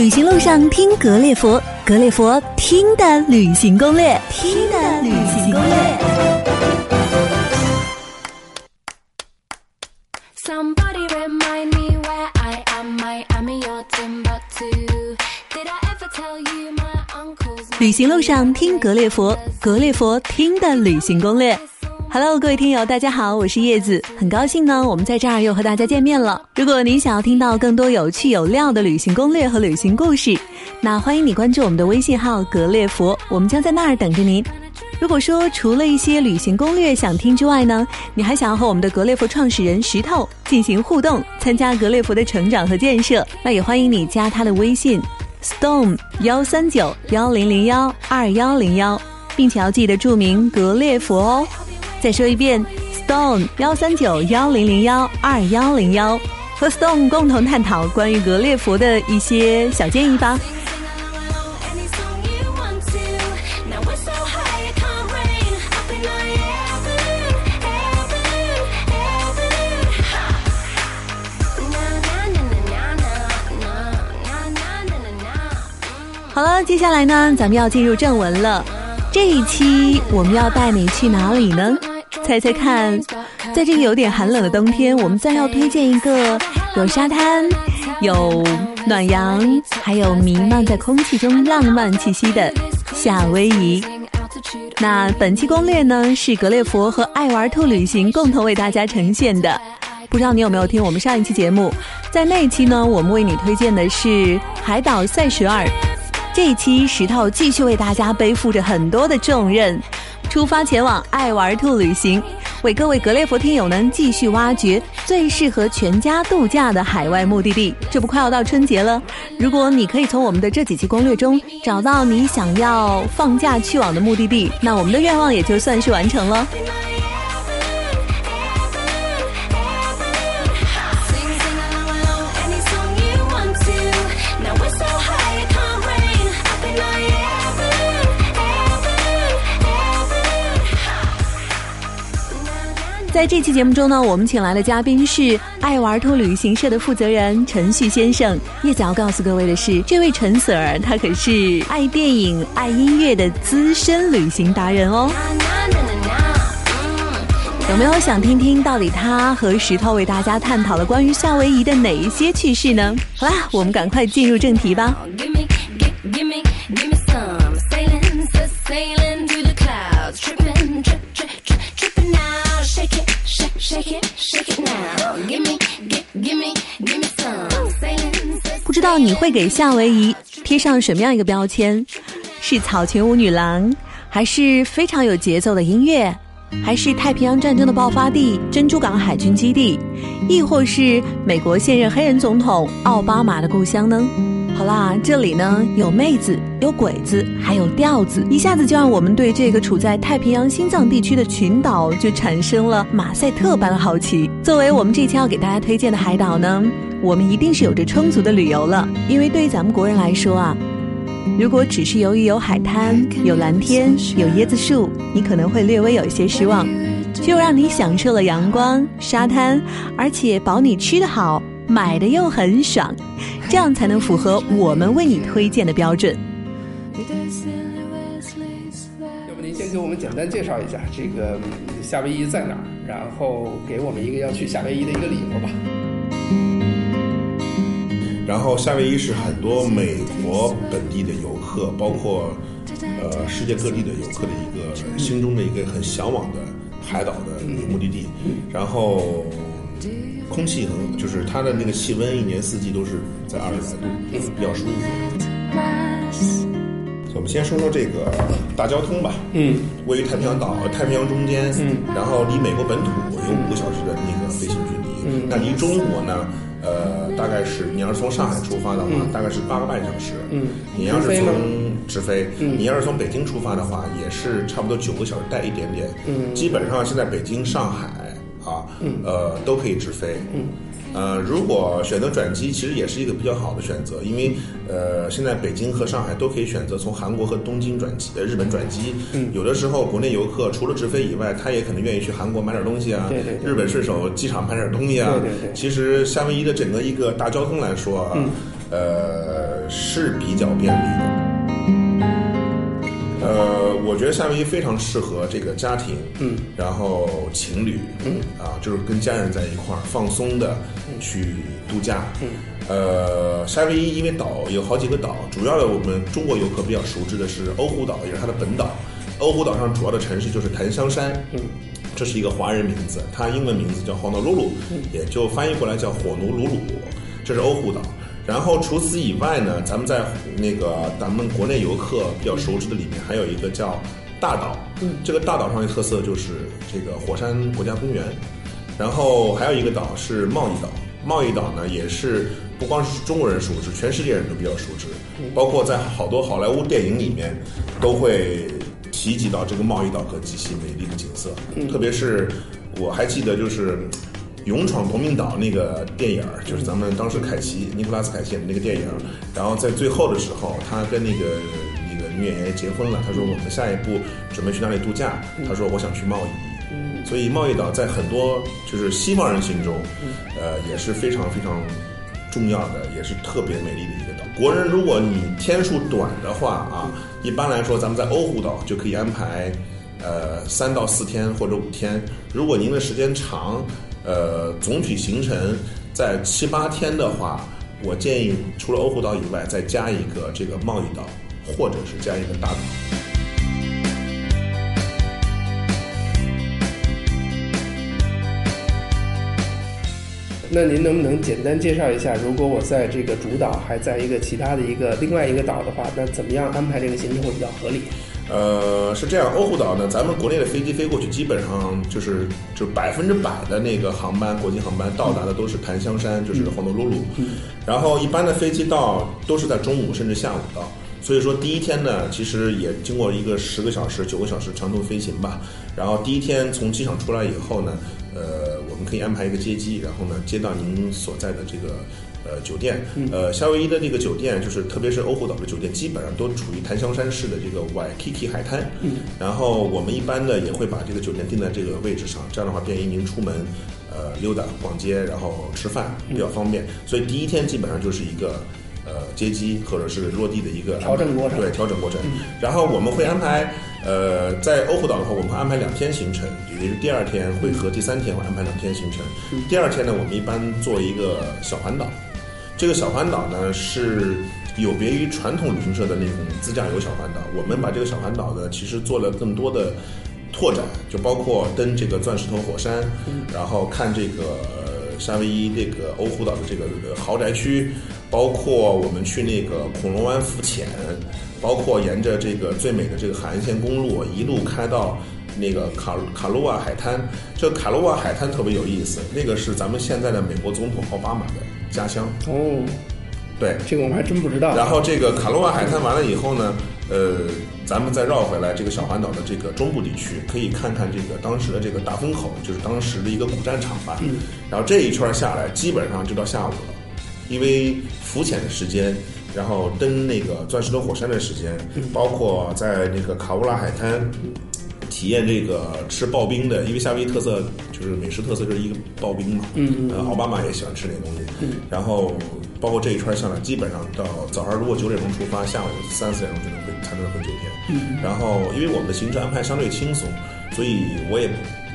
旅行路上听格列佛格列佛听的旅行攻略。听的旅行攻略。旅行路上听格列佛格列佛听的旅行攻略。Hello，各位听友，大家好，我是叶子，很高兴呢，我们在这儿又和大家见面了。如果您想要听到更多有趣有料的旅行攻略和旅行故事，那欢迎你关注我们的微信号“格列佛”，我们将在那儿等着您。如果说除了一些旅行攻略想听之外呢，你还想要和我们的格列佛创始人石头进行互动，参加格列佛的成长和建设，那也欢迎你加他的微信 storm 幺三九幺零零幺二幺零幺，并且要记得注明格列佛哦。再说一遍，Stone 幺三九幺零零幺二幺零幺，和 Stone 共同探讨关于格列佛的一些小建议吧。好了，接下来呢，咱们要进入正文了。这一期我们要带你去哪里呢？猜猜看，在这个有点寒冷的冬天，我们再要推荐一个有沙滩、有暖阳，还有弥漫在空气中浪漫气息的夏威夷。那本期攻略呢，是格列佛和爱玩兔旅行共同为大家呈现的。不知道你有没有听我们上一期节目？在那一期呢，我们为你推荐的是海岛塞舌尔。这一期石头继续为大家背负着很多的重任，出发前往爱玩兔旅行，为各位格列佛听友呢继续挖掘最适合全家度假的海外目的地。这不快要到春节了，如果你可以从我们的这几期攻略中找到你想要放假去往的目的地，那我们的愿望也就算是完成了。在这期节目中呢，我们请来的嘉宾是爱玩兔旅行社的负责人陈旭先生。叶子要告诉各位的是，这位陈 Sir 他可是爱电影、爱音乐的资深旅行达人哦。有没有想听听到底他和石头为大家探讨了关于夏威夷的哪一些趣事呢？好啦，我们赶快进入正题吧。不知道你会给夏威夷贴上什么样一个标签？是草裙舞女郎，还是非常有节奏的音乐，还是太平洋战争的爆发地珍珠港海军基地，亦或是美国现任黑人总统奥巴马的故乡呢？好啦，这里呢有妹子，有鬼子，还有调子，一下子就让我们对这个处在太平洋心脏地区的群岛就产生了马赛特般的好奇。作为我们这期要给大家推荐的海岛呢，我们一定是有着充足的旅游了，因为对于咱们国人来说啊，如果只是由于有海滩、有蓝天、有椰子树，你可能会略微有一些失望。只有让你享受了阳光、沙滩，而且保你吃得好、买的又很爽，这样才能符合我们为你推荐的标准。要不您先给我们简单介绍一下这个嗯夏威夷在哪儿，然后给我们一个要去夏威夷的一个理由吧。然后夏威夷是很多美国本地的游客，包括呃世界各地的游客的一个心中的一个很向往的海岛的目的地。然后空气很，就是它的那个气温一年四季都是在二十来度，比较舒服。我们先说说这个大交通吧。嗯，位于太平洋岛太平洋中间，嗯，然后离美国本土有五个小时的那个飞行距离，嗯。那离中国呢，呃，大概是你要是从上海出发的话，大概是八个半小时，嗯。你要是从直飞，嗯。你要是从北京出发的话，也是差不多九个小时带一点点，嗯。基本上现在北京、上海啊，呃，都可以直飞，嗯。呃，如果选择转机，其实也是一个比较好的选择，因为呃，现在北京和上海都可以选择从韩国和东京转机，呃，日本转机。嗯有的时候国内游客除了直飞以外，他也可能愿意去韩国买点东西啊，对对对日本顺手机场买点东西啊。对对对其实夏威夷的整个一个大交通来说啊，嗯呃，是比较便利的。呃，我觉得夏威夷非常适合这个家庭，嗯，然后情侣，嗯，啊，就是跟家人在一块儿放松的去度假，嗯，呃，夏威夷因为岛有好几个岛，主要的我们中国游客比较熟知的是欧胡岛，也是它的本岛。欧胡岛上主要的城市就是檀香山，嗯，这是一个华人名字，它英文名字叫 Honolulu，也就翻译过来叫火奴鲁鲁，这是欧胡岛。然后除此以外呢，咱们在那个咱们国内游客比较熟知的里面，还有一个叫大岛。嗯，这个大岛上的特色就是这个火山国家公园。然后还有一个岛是贸易岛，贸易岛呢也是不光是中国人熟知，全世界人都比较熟知，包括在好多好莱坞电影里面都会提及到这个贸易岛和极其美丽的景色。特别是我还记得就是。勇闯夺命岛那个电影儿，就是咱们当时凯奇尼古拉斯凯奇演的那个电影儿，然后在最后的时候，他跟那个那个女演员结婚了。他说我们下一步准备去哪里度假？他说我想去贸易。所以贸易岛在很多就是西方人心中，呃也是非常非常重要的，也是特别美丽的一个岛。国人如果你天数短的话啊，一般来说咱们在欧胡岛就可以安排呃三到四天或者五天。如果您的时间长，呃总体行程在七八天的话，我建议除了欧胡岛以外，再加一个这个贸易岛，或者是加一个大岛。那您能不能简单介绍一下，如果我在这个主岛还在一个其他的一个另外一个岛的话，那怎么样安排这个行程会比较合理？呃，是这样，欧胡岛呢，咱们国内的飞机飞过去，基本上就是就百分之百的那个航班，国际航班到达的都是檀香山，就是 honolulu。然后一般的飞机到都是在中午甚至下午到，所以说第一天呢，其实也经过一个十个小时、九个小时长途飞行吧。然后第一天从机场出来以后呢，呃，我们可以安排一个接机，然后呢接到您所在的这个呃酒店。呃，夏威夷的这个酒店，就是特别是欧胡岛的酒店，基本上都处于檀香山市的这个 Waikiki 海滩。然后我们一般呢也会把这个酒店定在这个位置上，这样的话便于您出门。呃，溜达、逛街，然后吃饭比较方便，所以第一天基本上就是一个呃接机或者是落地的一个调整过程对，调整过程。然后我们会安排呃，在欧胡岛的话，我们会安排两天行程，也就是第二天会和第三天会安排两天行程。第二天呢，我们一般做一个小环岛。这个小环岛呢是有别于传统旅行社的那种自驾游小环岛，我们把这个小环岛呢其实做了更多的拓展，就包括登这个钻石头火山，然后看这个呃夏威夷这个欧胡岛的这个呃豪宅区，包括我们去那个恐龙湾浮潜，包括沿着这个最美的这个海岸线公路一路开到。那个卡卡罗瓦海滩，这卡罗瓦海滩特别有意思，那个是咱们现在的美国总统奥巴马的家乡。哦，对，这个我们还真不知道。然后这个卡罗瓦海滩完了以后呢，呃，咱们再绕回来这个小环岛的这个中部地区，可以看看这个当时的这个大风口，就是当时的一个古战场吧。嗯。然后这一圈下来，基本上就到下午了，因为浮潜的时间，然后登那个钻石灯火山的时间，包括在那个卡乌拉海滩。体验这个吃刨冰的，因为夏威夷特色就是美食特色就是一个刨冰嘛，嗯呃，奥巴马也喜欢吃那个东西，嗯，然后包括这一圈下来，基本上到早上如果九点钟出发，下午三四点钟就能回才能回酒店，嗯，然后因为我们的行程安排相对轻松，所以我也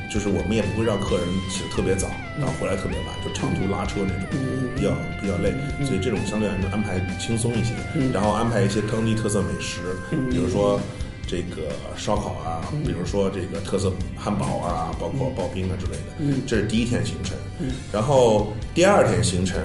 就是我们也不会让客人起得特别早，然后回来特别晚，就长途拉车那种，比较比较累，所以这种相对来说安排轻松一些，然后安排一些当地特色美食，比如说。这个烧烤啊，比如说这个特色汉堡啊，包括刨冰啊之类的，嗯，这是第一天行程。嗯，然后第二天行程，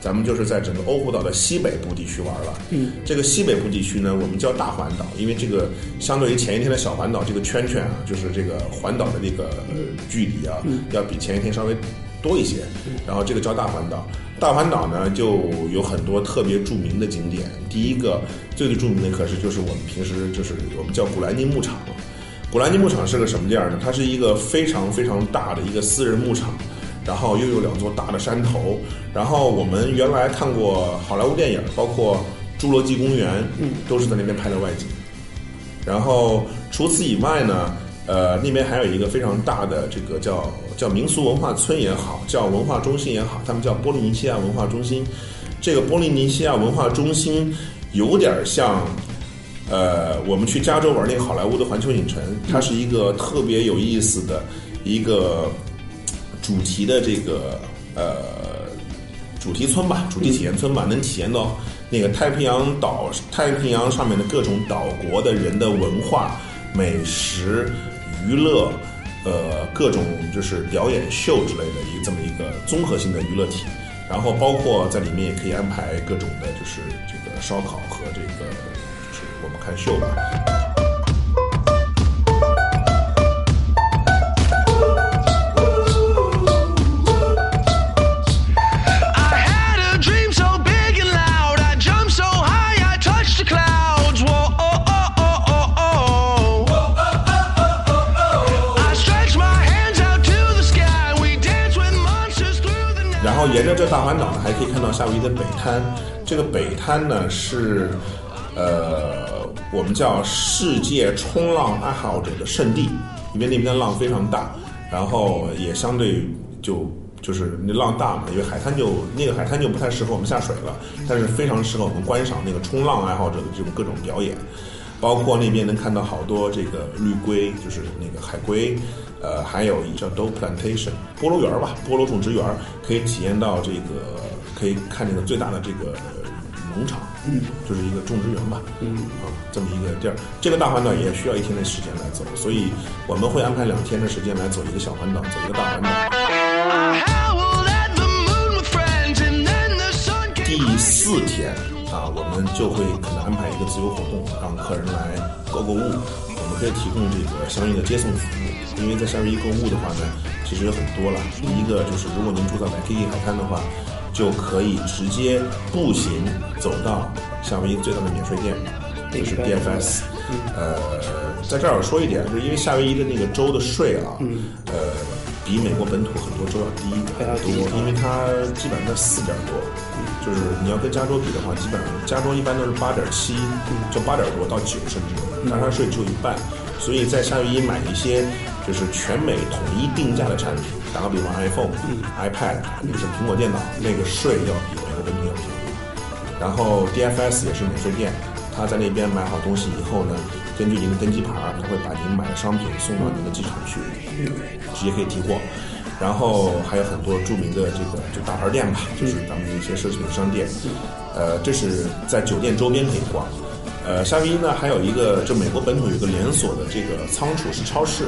咱们就是在整个欧胡岛的西北部地区玩了。嗯，这个西北部地区呢，我们叫大环岛，因为这个相对于前一天的小环岛，这个圈圈啊，就是这个环岛的这个呃距离啊，要比前一天稍微多一些。然后这个叫大环岛。大环岛呢，就有很多特别著名的景点。第一个最最著名的，可是就是我们平时就是我们叫古兰尼牧场。古兰尼牧场是个什么地儿呢？它是一个非常非常大的一个私人牧场，然后又有两座大的山头。然后我们原来看过好莱坞电影，包括《侏罗纪公园》，嗯，都是在那边拍的外景。然后除此以外呢？呃，那边还有一个非常大的这个叫叫民俗文化村也好，叫文化中心也好，他们叫波利尼西亚文化中心。这个波利尼西亚文化中心有点像，呃，我们去加州玩那个好莱坞的环球影城，它是一个特别有意思的一个主题的这个呃主题村吧，主题体验村吧，能体验到那个太平洋岛、太平洋上面的各种岛国的人的文化、美食、娱乐，呃，各种就是表演秀之类的一个这么一个综合性的娱乐体。然后包括在里面也可以安排各种的，就是这个烧烤和这个就是我们看秀吧。大环岛呢，还可以看到夏威夷的北滩。这个北滩呢是，呃，我们叫世界冲浪爱好者的圣地，因为那边的浪非常大，然后也相对就就是那浪大嘛，因为海滩就那个海滩就不太适合我们下水了，但是非常适合我们观赏那个冲浪爱好者的这种各种表演。包括那边能看到好多这个绿龟，就是那个海龟，呃，还有一叫 Doe Plantation 菠萝园儿吧，菠萝种植园儿，可以体验到这个，可以看这个最大的这个农场，嗯，就是一个种植园吧，嗯，啊，这么一个地儿。这个大环岛也需要一天的时间来走，所以我们会安排两天的时间来走一个小环岛，走一个大环岛。第四天啊，我们就会可能安排一个自由活动，让客人来购购物。可以提供这个相应的接送服务，因为在夏威夷购物的话呢，其实有很多了。第一个就是，如果您住在 Waikiki 海滩的话，就可以直接步行走到夏威夷最大的免税店，就是 DFS。呃，在这儿我说一点，就是因为夏威夷的那个州的税啊，呃，比美国本土很多州要低很多，因为它基本上在四点多，就是你要跟加州比的话，基本上加州一般都是八点七，就八点多到九甚至，但是它税只有一半，所以在夏威夷买一些就是全美统一定价的产品，打个比方，iPhone、iPad，就是苹果电脑，那个税要比美国本土要便宜。然后 DFS 也是免税店，他在那边买好东西以后呢，根据您的登机牌儿，他会把您买的商品送到您的机场去，直接可以提货。然后还有很多著名的这个就大牌店吧，就是咱们的一些奢侈品商店，呃，这是在酒店周边可以逛。呃，夏威夷呢还有一个，就美国本土有一个连锁的这个仓储式超市，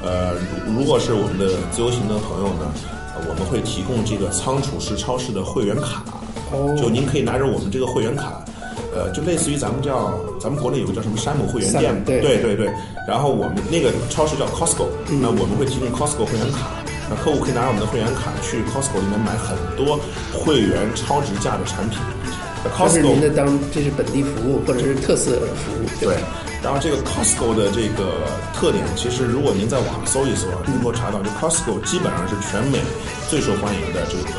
呃，如如果是我们的自由行的朋友呢，呃我们会提供这个仓储式超市的会员卡，哦就您可以拿着我们这个会员卡，呃，就类似于咱们叫咱们国内有个叫什么山姆会员店，对对对对，然后我们那个超市叫 Costco，、那我们会提供 Costco 会员卡。那客户可以拿着我们的会员卡去 Costco 里面买很多会员超值价的产品。那这是 Costco 您的当这是本地服务或者是特色服务，对吧？，然后这个 Costco 的这个特点，其实如果您在网上搜一搜，能够查到，就 Costco 基本上是全美最受欢迎的这个，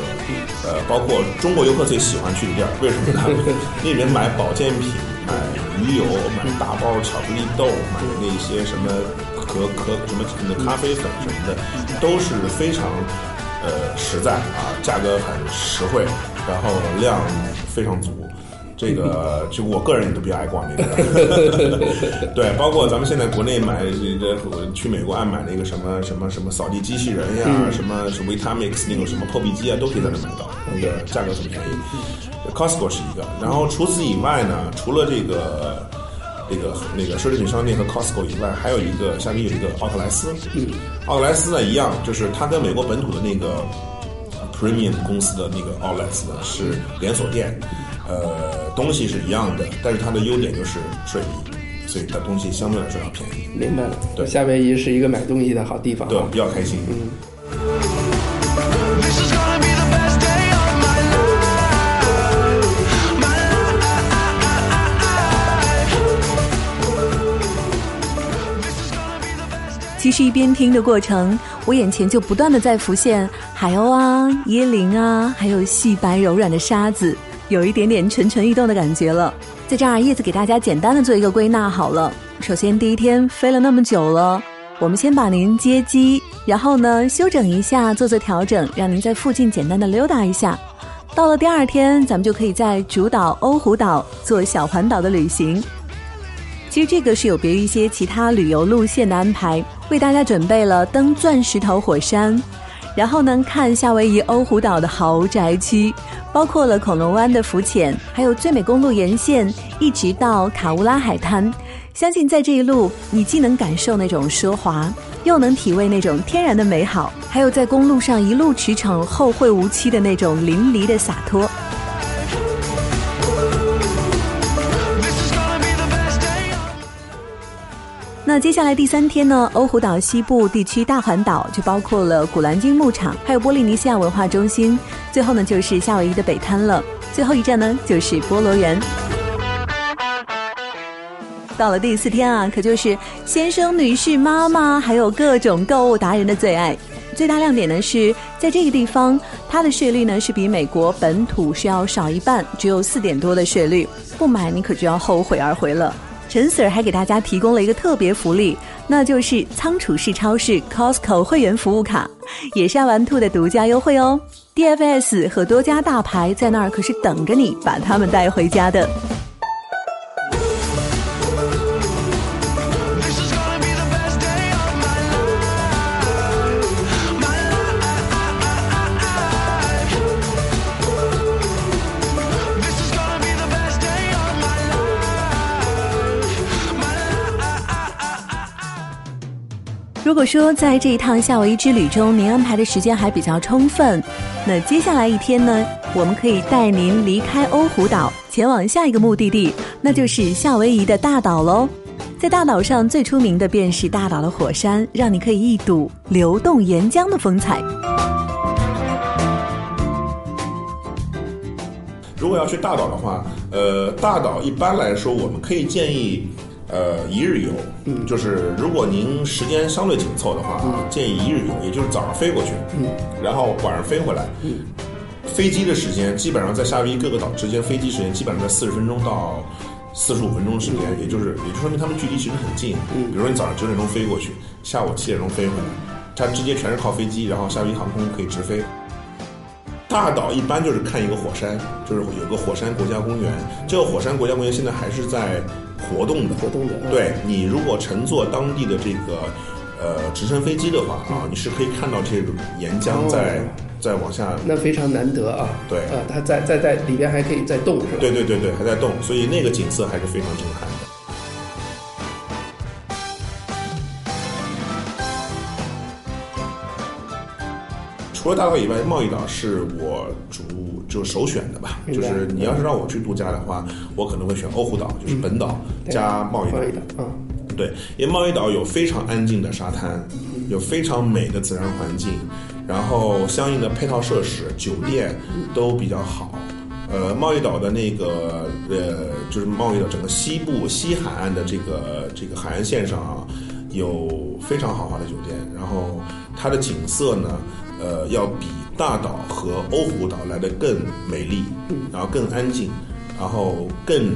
呃，包括中国游客最喜欢去的地儿。为什么呢？那边买保健品、买鱼油、买大包巧克力豆、买那些什么可可什么什么咖啡粉什么的，都是非常呃实在啊，价格很实惠，然后量非常足。这个 就我个人也都比较爱逛那个，对，包括咱们现在国内买这个，去美国爱买那个什么什么什么扫地机器人呀，什么什么 Vitamix 那种什么破壁机啊，都可以在那买到，那个价格很便宜。Costco 是一个，然后除此以外呢，除了这个这个那个奢侈品商店和 Costco 以外，还有一个下面有一个奥特莱斯，嗯，奥特莱斯呢一样，就是它跟美国本土的那个 Premium 公司的那个 Outlets 呢是连锁店，呃，东西是一样的，但是它的优点就是税低，所以它东西相对来说要便宜，明白了。对夏威夷是一个买东西的好地方啊。对我比较开心。This is gonna be the best day of my life. My life. This is gonna be the best day. 其实一边听的过程，我眼前就不断的在浮现海鸥啊、椰林啊，还有细白柔软的沙子，有一点点蠢蠢欲动的感觉了。在这儿，叶子给大家简单的做一个归纳好了。首先，第一天飞了那么久了，我们先把您接机，然后呢休整一下，做做调整，让您在附近简单的溜达一下。到了第二天，咱们就可以在主岛欧胡岛做小环岛的旅行。其实这个是有别于一些其他旅游路线的安排，为大家准备了登钻石头火山，然后呢看夏威夷欧胡岛的豪宅区，包括了恐龙湾的浮潜，还有最美公路沿线，一直到卡乌拉海滩。相信在这一路，你既能感受那种奢华，又能体味那种天然的美好，还有在公路上一路驰骋、后会无期的那种淋漓的洒脱。那接下来第三天呢，欧胡岛西部地区大环岛就包括了古兰经牧场，还有波利尼西亚文化中心，最后呢就是夏威夷的北滩了。最后一站呢就是菠萝园。到了第四天啊，可就是先生、女士、妈妈，还有各种购物达人的最爱。最大亮点呢是在这个地方，它的税率呢是比美国本土是要少一半，只有四点多的税率，不买你可就要后悔而回了。陈 Sir 还给大家提供了一个特别福利，那就是仓储式超市 Costco 会员服务卡，也是爱玩兔的独家优惠哦。DFS 和多家大牌在那儿可是等着你把他们带回家的。如果说在这一趟夏威夷之旅中，您安排的时间还比较充分，那接下来一天呢，我们可以带您离开欧胡岛，前往下一个目的地，那就是夏威夷的大岛喽。在大岛上最出名的便是大岛的火山，让你可以一睹流动岩浆的风采。如果要去大岛的话，呃，大岛一般来说我们可以建议，呃，一日游。嗯，就是如果您时间相对紧凑的话啊，建议一日游，也就是早上飞过去，嗯，然后晚上飞回来。嗯，飞机的时间基本上在夏威夷各个岛之间，飞机时间基本上在四十分钟到四十五分钟的时间，也就是也就说明他们距离其实很近。嗯，比如说你早上九点钟飞过去，下午七点钟飞回来，它直接全是靠飞机，然后夏威夷航空可以直飞。大岛一般就是看一个火山，就是有个火山国家公园。这个火山国家公园现在还是在活动的。活动的嗯对你如果乘坐当地的这个呃直升飞机的话啊，你是可以看到这种岩浆在、哦在往下。那非常难得啊。对啊，它在在在里边还可以再动是吧？对对对对，还在动，所以那个景色还是非常震撼除了大岛以外，贸易岛是我主就首选的吧。就是你要是让我去度假的话，我可能会选欧胡岛，就是本岛加贸易岛贸。易岛啊，对，因为贸易岛有非常安静的沙滩，有非常美的自然环境，然后相应的配套设施、酒店都比较好。呃，贸易岛的那个呃，就是贸易岛整个西部西海岸的这个这个海岸线上啊，有非常豪华的酒店，然后它的景色呢，呃，要比大岛和欧胡岛来的更美丽，然后更安静，然后更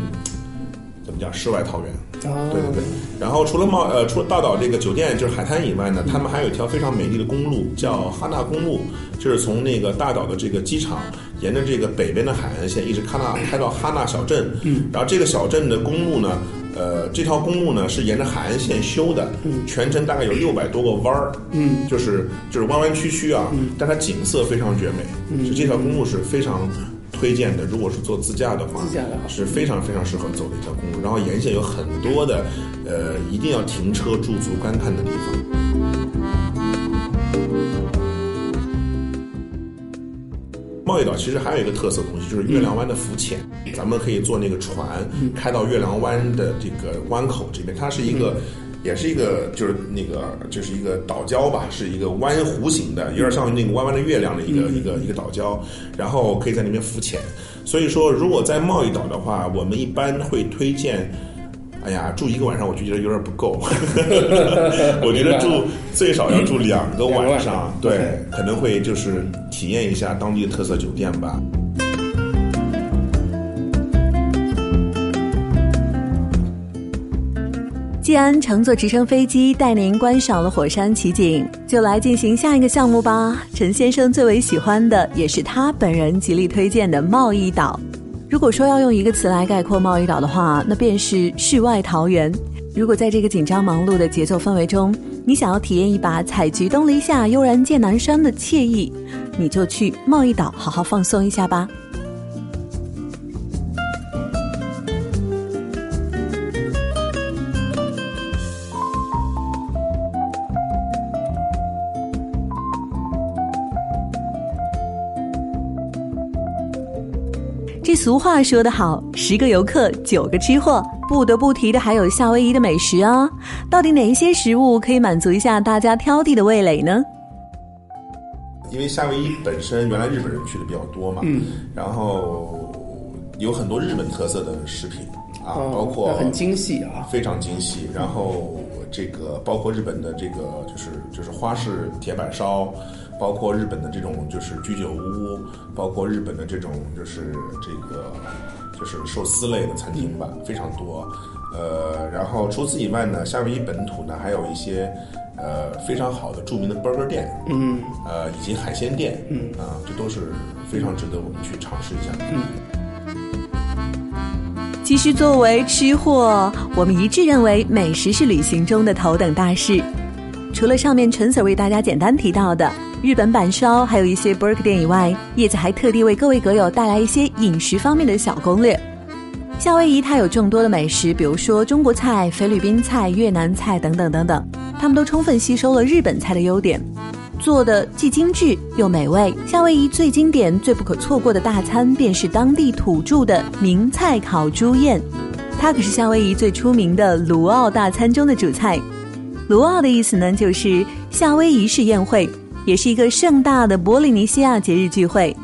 怎么讲世外桃源。哦对对对。然后除了茂呃除了大岛这个酒店就是海滩以外呢，他们还有一条非常美丽的公路，叫哈纳公路，就是从那个大岛的这个机场，沿着这个北边的海岸线一直开到开到哈纳小镇。嗯。然后这个小镇的公路呢，呃，这条公路呢是沿着海岸线修的，嗯，全程大概有六百多个弯儿，嗯，就是就是弯弯曲曲啊，嗯，但它景色非常绝美，嗯，就这条公路是非常。推荐的，如果是做自驾的话，自驾的话是非常非常适合走的一条公路。然后沿线有很多的，呃，一定要停车驻足观看的地方。贸易岛其实还有一个特色东西，就是月亮湾的浮潜。咱们可以坐那个船开到月亮湾的这个湾口这边，它是一个。也是一个，就是那个，就是一个岛礁吧，是一个弯弧形的，有点像那个弯弯的月亮的一个、一个一个岛礁，然后可以在那边浮潜。所以说，如果在贸易岛的话，我们一般会推荐。哎呀，住一个晚上我就觉得有点不够，我觉得住最少要住两个晚上，对可能会就是体验一下当地的特色酒店吧。既然乘坐直升飞机带您观赏了火山奇景，就来进行下一个项目吧。陈先生最为喜欢的，也是他本人极力推荐的贸易岛。如果说要用一个词来概括贸易岛的话，那便是世外桃源。如果在这个紧张忙碌的节奏氛围中，你想要体验一把采菊东篱下，悠然见南山的惬意，你就去贸易岛好好放松一下吧。这俗话说得好，十个游客九个吃货。不得不提的还有夏威夷的美食啊！到底哪一些食物可以满足一下大家挑剔的味蕾呢？因为夏威夷本身原来日本人去的比较多嘛，嗯然后有很多日本特色的食品啊，哦包括很精细啊。非常精细。然后这个包括日本的这个就是就是花式铁板烧，包括日本的这种就是居酒屋，包括日本的这种就是这个就是寿司类的餐厅吧，非常多。呃，然后除此以外呢，夏威夷本土呢还有一些呃非常好的著名的 burger 店，嗯，呃以及海鲜店，嗯啊，这都是非常值得我们去尝试一下嗯。其实，作为吃货，我们一致认为美食是旅行中的头等大事。除了上面陈 Sir 为大家简单提到的日本板烧，还有一些 burger 店以外，叶子还特地为各位阁友带来一些饮食方面的小攻略。夏威夷它有众多的美食，比如说中国菜、菲律宾菜、越南菜等等等等，他们都充分吸收了日本菜的优点，做的既精致又美味。夏威夷最经典、最不可错过的大餐，便是当地土著的名菜烤猪宴，它可是夏威夷最出名的卢奥大餐中的主菜。卢奥的意思呢，就是夏威夷式宴会，也是一个盛大的波利尼西亚节日聚会。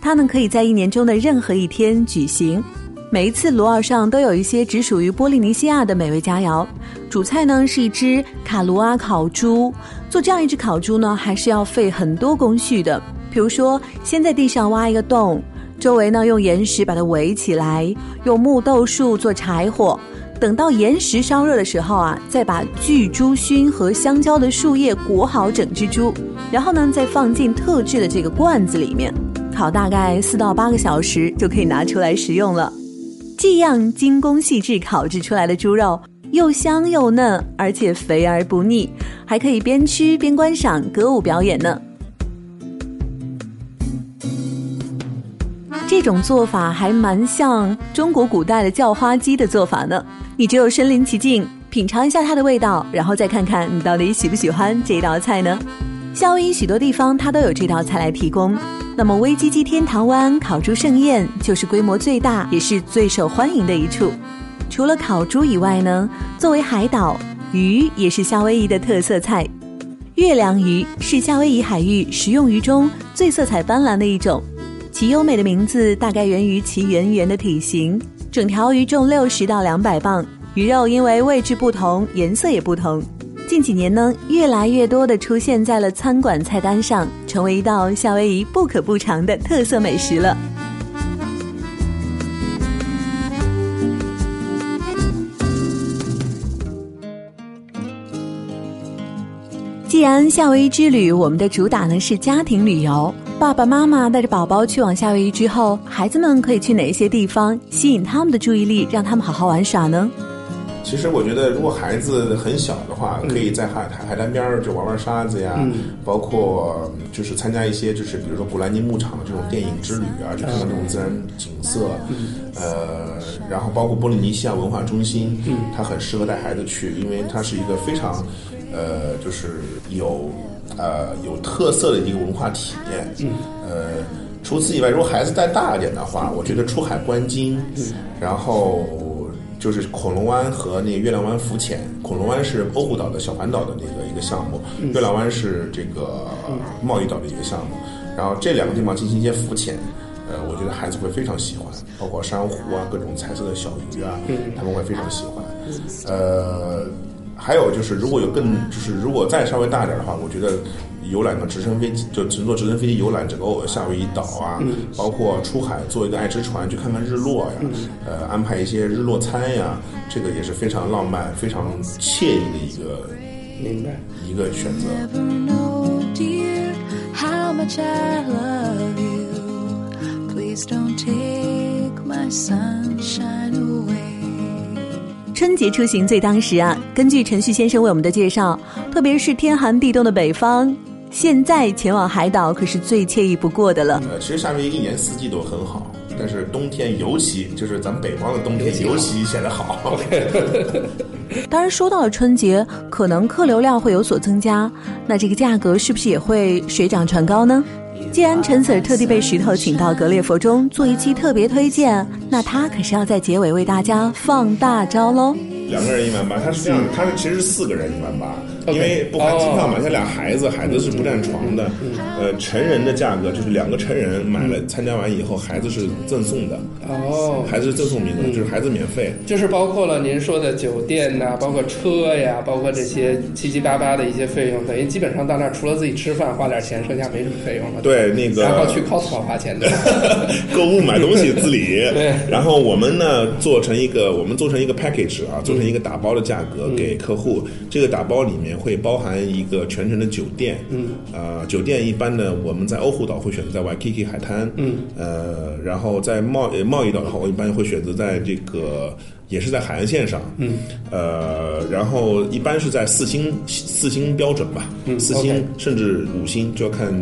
它呢可以在一年中的任何一天举行。每一次罗奥上都有一些只属于波利尼西亚的美味佳肴。主菜呢是一只卡卢阿烤猪，做这样一只烤猪呢，还是要费很多工序的。比如说，先在地上挖一个洞，周围呢用岩石把它围起来，用木豆树做柴火。等到岩石烧热的时候啊，再把巨猪熏和香蕉的树叶裹好整只猪，然后呢再放进特制的这个罐子里面，烤大概四到八个小时就可以拿出来食用了。这样精工细致烤制出来的猪肉，又香又嫩，而且肥而不腻，还可以边吃边观赏歌舞表演呢。这种做法还蛮像中国古代的叫花鸡的做法呢。你只有身临其境，品尝一下它的味道，然后再看看你到底喜不喜欢这道菜呢？夏威夷许多地方它都有这道菜来提供。那么威基基天堂湾烤猪盛宴就是规模最大，也是最受欢迎的一处。除了烤猪以外呢，作为海岛，鱼也是夏威夷的特色菜。月亮鱼是夏威夷海域食用鱼中最色彩斑斓的一种，其优美的名字大概源于其圆圆的体型。整条鱼重六十到两百磅，鱼肉因为位置不同，颜色也不同。近几年呢，越来越多的出现在了餐馆菜单上，成为一道夏威夷不可不尝的特色美食了。既然夏威夷之旅，我们的主打呢是家庭旅游，爸爸妈妈带着宝宝去往夏威夷之后，孩子们可以去哪一些地方吸引他们的注意力，让他们好好玩耍呢？其实我觉得，如果孩子很小的话，可以在海海海滩边儿就玩玩沙子呀，包括就是参加一些就是比如说古兰尼牧场的这种电影之旅啊，去看看这种自然景色，呃，然后包括波利尼西亚文化中心，它很适合带孩子去，因为它是一个非常呃就是有呃有特色的一个文化体验，嗯呃。除此以外，如果孩子再大一点的话，我觉得出海观鲸，然后就是恐龙湾和那个月亮湾浮潜。恐龙湾是欧胡岛的小环岛的那个一个项目，月亮湾是这个贸易岛的一个项目。然后这两个地方进行一些浮潜，呃，我觉得孩子会非常喜欢，包括珊瑚啊，各种彩色的小鱼啊，他们会非常喜欢。呃，还有就是如果有更就是如果再稍微大一点的话，我觉得游览个直升飞机，就乘坐直升飞机游览整个夏威夷岛啊，包括出海坐一个爱之船去看看日落呀，呃，安排一些日落餐呀，这个也是非常浪漫、非常惬意的一个明白。一个选择。Never know, dear, how much I love you. Please don't take my sunshine away. 春节出行最当时啊，根据陈旭先生为我们的介绍，特别是天寒地冻的北方，现在前往海岛可是最惬意不过的了。呃，其实夏威夷一年四季都很好，但是冬天尤其就是咱们北方的冬天尤其显得好。当然，说到了春节，可能客流量会有所增加，那这个价格是不是也会水涨船高呢？既然陈 Sir 特地被石头请到格列佛中做一期特别推荐，那他可是要在结尾为大家放大招喽。两个人一万八，他是这样，他其实是四个人一万八，因为不含机票嘛，他俩孩子，孩子是不占床的。呃，成人的价格就是两个成人买了参加完以后，孩子是赠送的，哦，孩子是赠送名额，就是孩子免费。就是包括了您说的酒店呐、包括车呀，包括这些七七八八的一些费用，等于基本上到那儿除了自己吃饭花点钱，剩下没什么费用了。对，那个然后去 Costco 花钱的。购物买东西自理。对然后我们呢做成一个，我们做成一个 package 啊，做成一个打包的价格嗯给客户。这个打包里面会包含一个全程的酒店。嗯。呃，酒店一般呢，我们在欧胡岛会选择在 Waikiki 海滩。嗯。呃，然后在贸呃贸易岛的话，我一般会选择在这个。也是在海岸线上，嗯，呃，然后一般是在四星四星标准吧，嗯，四星甚至五星，就要看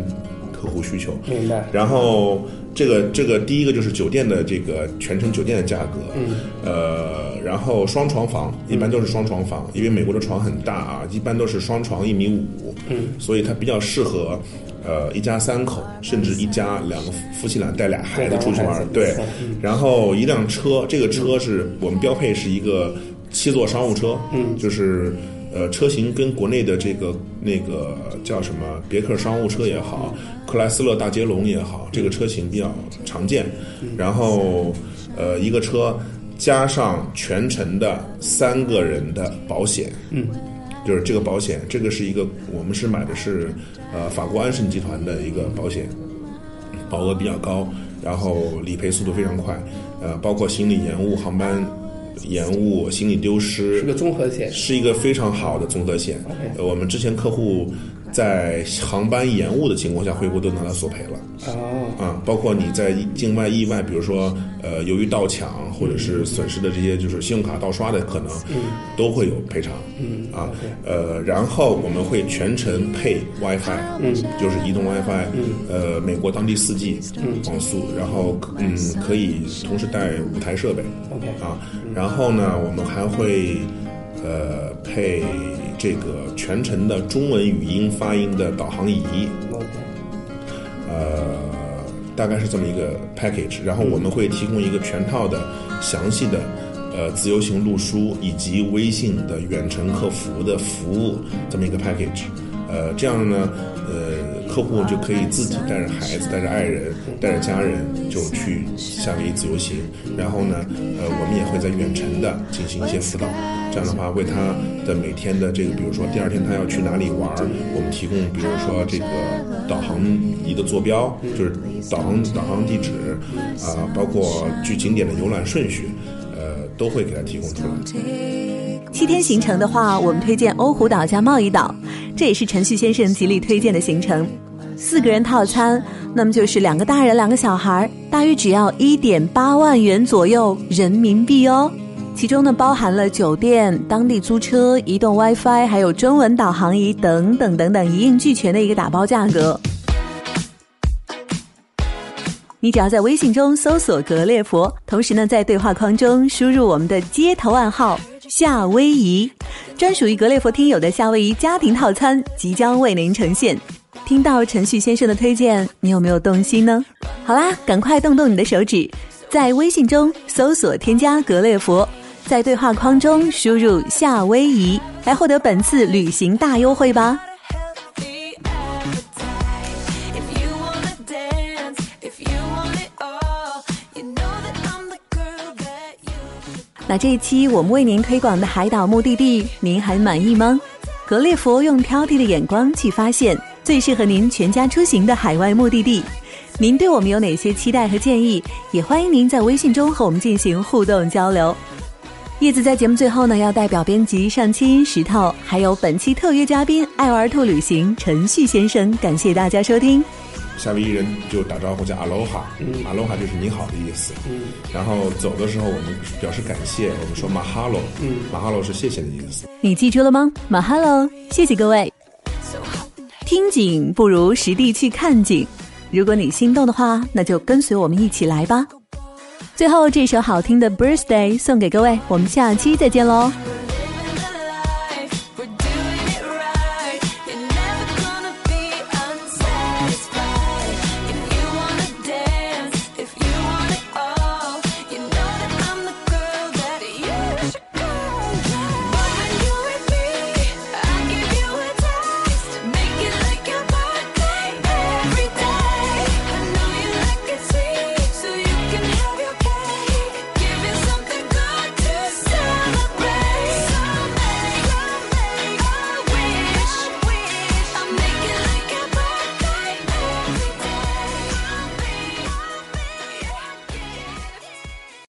客户需求。明白。然后这个这个第一个就是酒店的这个全程酒店的价格，嗯，呃，然后双床房一般都是双床房，因为美国的床很大啊，一般都是双床一米五，嗯，所以它比较适合。呃，一家三口，甚至一家两个夫妻俩带俩孩子出去玩，对。然后一辆车，这个车是我们标配是一个七座商务车，嗯，就是呃车型跟国内的这个那个叫什么别克商务车也好，克莱斯勒大捷龙也好，这个车型比较常见。然后呃一个车加上全程的三个人的保险，嗯。就是这个保险，这个是一个我们是买的是呃法国安盛集团的一个保险，保额比较高，然后理赔速度非常快，呃，包括行李延误、航班延误、行李丢失，是个综合险。是一个非常好的综合险。呃，我们之前客户在航班延误的情况下，回国都拿到索赔了。哦，啊，包括你在境外意外，比如说呃，由于盗抢或者是损失的这些，就是信用卡盗刷的可能，都会有赔偿。嗯啊，呃，然后我们会全程配 WiFi，嗯，就是移动 WiFi，嗯，呃，美国当地四 G 网速，然后嗯，可以同时带五台设备。OK 啊，然后呢，我们还会呃配这个全程的中文语音发音的导航仪。OK，呃，大概是这么一个 package，然后我们会提供一个全套的详细的呃自由行路书以及微信的远程客服的服务这么一个 package，呃，这样呢，呃，客户就可以自己带着孩子、带着爱人、带着家人就去夏威夷自由行，然后呢，呃，我们也会在远程的进行一些辅导。这样的话，为他的每天的这个，比如说第二天他要去哪里玩，我们提供，比如说这个导航仪的坐标，就是导航导航地址，啊、包括去景点的游览顺序，呃，都会给他提供出来。七天行程的话，我们推荐欧胡岛加贸易岛，这也是陈旭先生极力推荐的行程。四个人套餐，那么就是两个大人，两个小孩，大约只要一点八万元左右人民币哦。其中呢，包含了酒店、当地租车、移动 WiFi，还有中文导航仪等等等等，一应俱全的一个打包价格。你只要在微信中搜索“格列佛”，同时呢，在对话框中输入我们的接头暗号“夏威夷”，专属于格列佛听友的夏威夷家庭套餐即将为您呈现。听到陈旭先生的推荐，你有没有动心呢？好啦，赶快动动你的手指，在微信中搜索添加格列佛，在对话框中输入“夏威夷”，来获得本次旅行大优惠吧。那这一期我们为您推广的海岛目的地，您还满意吗？格列佛用挑剔的眼光去发现，最适合您全家出行的海外目的地。您对我们有哪些期待和建议？也欢迎您在微信中和我们进行互动交流。叶子在节目最后呢，要代表编辑上清、石头，还有本期特约嘉宾爱玩兔旅行陈旭先生，感谢大家收听。夏威夷人就打招呼叫 aloha，阿罗哈就是你好的意思。嗯然后走的时候，我们表示感谢，我们说 mahalo，mahalo 是谢谢的意思。你记住了吗？马哈喽，谢谢各位。听景不如实地去看景，如果你心动的话，那就跟随我们一起来吧。最后这首好听的《Birthday》送给各位，我们下期再见喽。